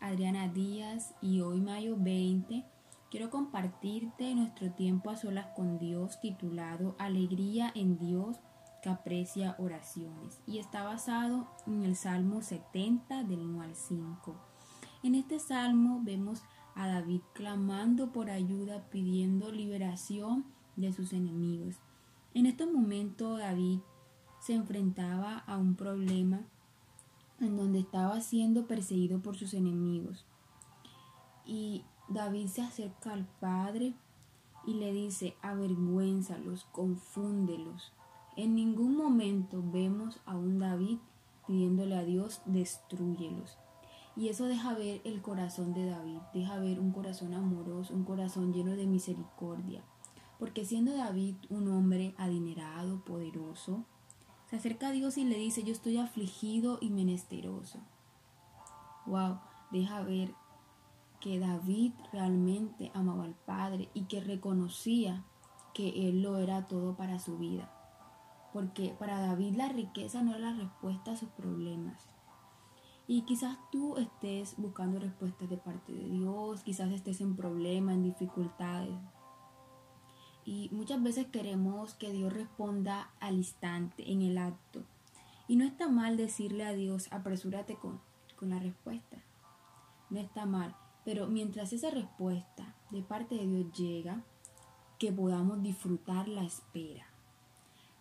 Adriana Díaz y hoy mayo 20 quiero compartirte nuestro tiempo a solas con Dios titulado Alegría en Dios que aprecia oraciones y está basado en el Salmo 70 del 1 al 5. En este salmo vemos a David clamando por ayuda pidiendo liberación de sus enemigos. En este momento David se enfrentaba a un problema en donde estaba siendo perseguido por sus enemigos. Y David se acerca al Padre y le dice, avergüénzalos, confúndelos. En ningún momento vemos a un David pidiéndole a Dios, destruyelos. Y eso deja ver el corazón de David, deja ver un corazón amoroso, un corazón lleno de misericordia. Porque siendo David un hombre adinerado, poderoso, se acerca a Dios y le dice, yo estoy afligido y menesteroso. Wow, deja ver que David realmente amaba al Padre y que reconocía que Él lo era todo para su vida. Porque para David la riqueza no era la respuesta a sus problemas. Y quizás tú estés buscando respuestas de parte de Dios, quizás estés en problemas, en dificultades, y muchas veces queremos que Dios responda al instante, en el acto. Y no está mal decirle a Dios, apresúrate con, con la respuesta. No está mal. Pero mientras esa respuesta de parte de Dios llega, que podamos disfrutar la espera.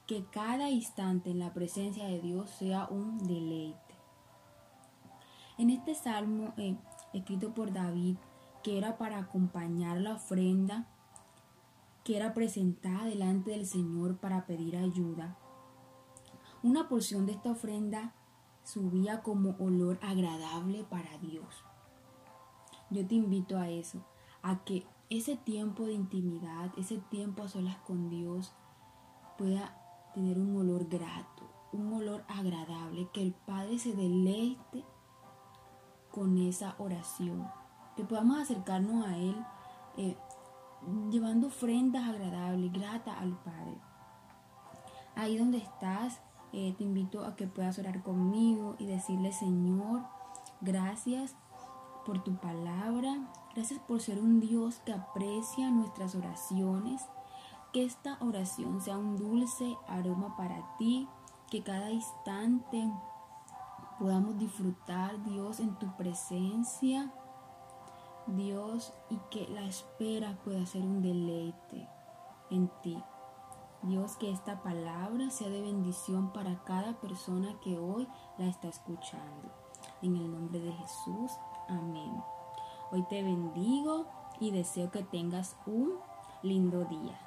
Que cada instante en la presencia de Dios sea un deleite. En este salmo eh, escrito por David, que era para acompañar la ofrenda que era presentada delante del Señor para pedir ayuda. Una porción de esta ofrenda subía como olor agradable para Dios. Yo te invito a eso, a que ese tiempo de intimidad, ese tiempo a solas con Dios, pueda tener un olor grato, un olor agradable, que el Padre se deleite con esa oración, que podamos acercarnos a Él eh, llevando ofrendas agradables, grata al Padre. Ahí donde estás, eh, te invito a que puedas orar conmigo y decirle, Señor, gracias por tu palabra, gracias por ser un Dios que aprecia nuestras oraciones, que esta oración sea un dulce aroma para ti, que cada instante podamos disfrutar, Dios, en tu presencia Dios, y que la espera pueda ser un deleite en ti. Dios, que esta palabra sea de bendición para cada persona que hoy la está escuchando. En el nombre de Jesús, amén. Hoy te bendigo y deseo que tengas un lindo día.